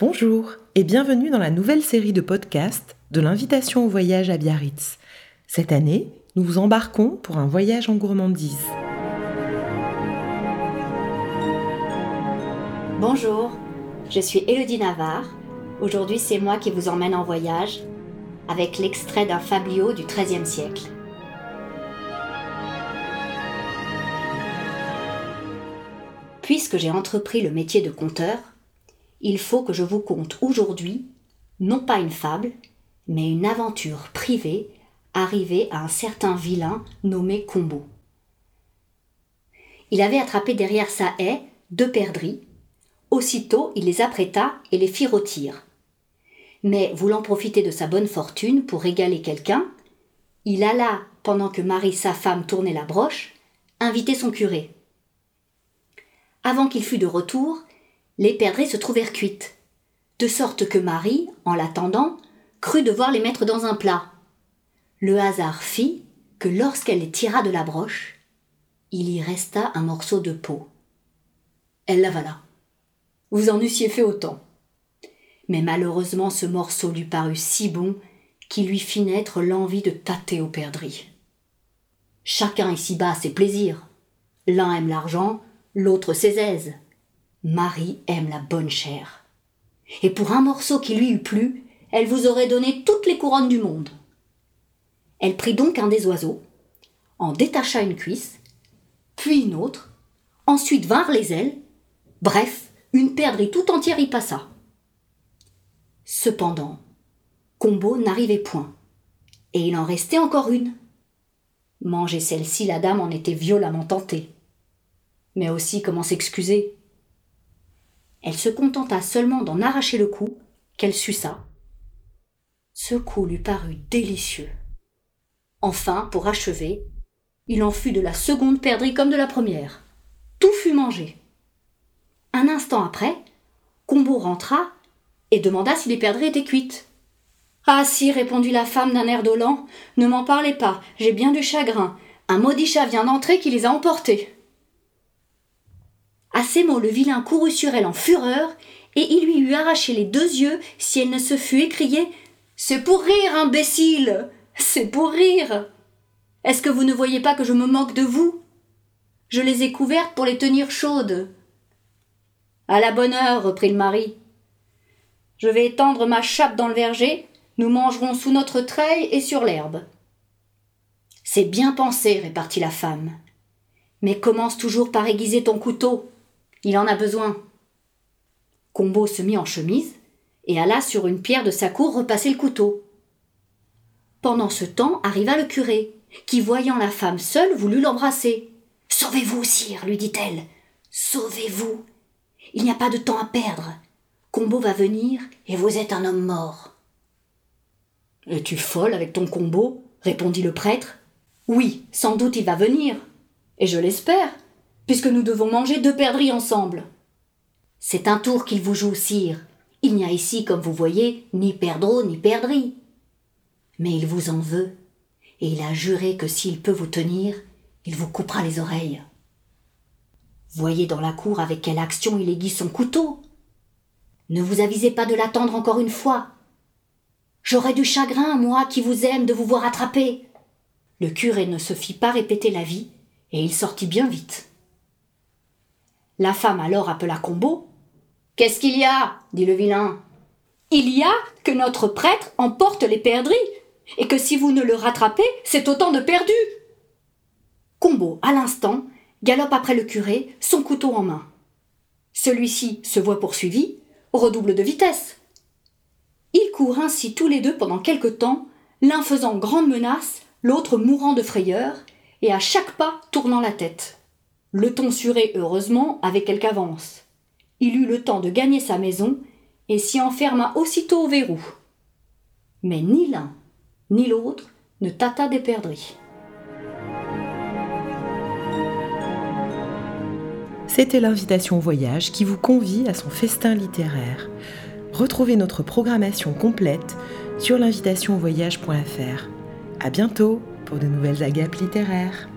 Bonjour et bienvenue dans la nouvelle série de podcasts de l'invitation au voyage à Biarritz. Cette année, nous vous embarquons pour un voyage en gourmandise. Bonjour, je suis Elodie Navarre. Aujourd'hui, c'est moi qui vous emmène en voyage avec l'extrait d'un fabliau du XIIIe siècle. Puisque j'ai entrepris le métier de conteur, il faut que je vous conte aujourd'hui non pas une fable, mais une aventure privée arrivée à un certain vilain nommé Combo. Il avait attrapé derrière sa haie deux perdrix. Aussitôt, il les apprêta et les fit rôtir. Mais voulant profiter de sa bonne fortune pour régaler quelqu'un, il alla, pendant que Marie, sa femme, tournait la broche, inviter son curé. Avant qu'il fût de retour, les perdrix se trouvèrent cuites, de sorte que Marie, en l'attendant, crut devoir les mettre dans un plat. Le hasard fit que lorsqu'elle les tira de la broche, il y resta un morceau de peau. Elle l'avala. Vous en eussiez fait autant. Mais malheureusement ce morceau lui parut si bon qu'il lui fit naître l'envie de tâter au perdrix. Chacun ici-bas ses plaisirs. L'un aime l'argent, l'autre ses aises. Marie aime la bonne chair. Et pour un morceau qui lui eût plu, elle vous aurait donné toutes les couronnes du monde. Elle prit donc un des oiseaux, en détacha une cuisse, puis une autre, ensuite vinrent les ailes, bref, une perdrix tout entière y passa. Cependant, Combo n'arrivait point, et il en restait encore une. Manger celle-ci, la dame en était violemment tentée. Mais aussi comment s'excuser? Elle se contenta seulement d'en arracher le cou, qu'elle suça. Ce coup lui parut délicieux. Enfin, pour achever, il en fut de la seconde perdrix comme de la première. Tout fut mangé. Un instant après, Combo rentra et demanda si les perdrix étaient cuites. Ah si, répondit la femme d'un air dolent, ne m'en parlez pas, j'ai bien du chagrin. Un maudit chat vient d'entrer qui les a emportés. À ces mots, le vilain courut sur elle en fureur, et il lui eût arraché les deux yeux si elle ne se fût écriée C'est pour rire, imbécile C'est pour rire Est-ce que vous ne voyez pas que je me moque de vous? Je les ai couvertes pour les tenir chaudes. À la bonne heure, reprit le mari. Je vais étendre ma chape dans le verger, nous mangerons sous notre treille et sur l'herbe. C'est bien pensé, répartit la femme. Mais commence toujours par aiguiser ton couteau. Il en a besoin. Combo se mit en chemise et alla sur une pierre de sa cour repasser le couteau. Pendant ce temps arriva le curé, qui, voyant la femme seule, voulut l'embrasser. Sauvez-vous, sire, lui dit-elle. Sauvez-vous. Il n'y a pas de temps à perdre. Combo va venir et vous êtes un homme mort. Es-tu folle avec ton combo? répondit le prêtre. Oui, sans doute il va venir. Et je l'espère, puisque nous devons manger deux perdrix ensemble. C'est un tour qu'il vous joue, sire. Il n'y a ici, comme vous voyez, ni perdreau ni perdrix. Mais il vous en veut, et il a juré que s'il peut vous tenir, il vous coupera les oreilles. Voyez dans la cour avec quelle action il aiguise son couteau. Ne vous avisez pas de l'attendre encore une fois. J'aurais du chagrin, moi qui vous aime, de vous voir attraper. Le curé ne se fit pas répéter la vie, et il sortit bien vite. La femme alors appela Combo. Qu'est-ce qu'il y a? dit le vilain. Il y a que notre prêtre emporte les perdrix, et que si vous ne le rattrapez, c'est autant de perdus. Combo, à l'instant, galope après le curé, son couteau en main. Celui-ci se voit poursuivi, redouble de vitesse. Ils courent ainsi tous les deux pendant quelque temps, l'un faisant grande menace, l'autre mourant de frayeur, et à chaque pas tournant la tête. Le tonsuré, heureusement, avait quelque avance. Il eut le temps de gagner sa maison et s'y enferma aussitôt au verrou. Mais ni l'un ni l'autre ne tâta des perdrix. C'était l'invitation au voyage qui vous convie à son festin littéraire. Retrouvez notre programmation complète sur l'invitationvoyage.fr. À bientôt pour de nouvelles agapes littéraires.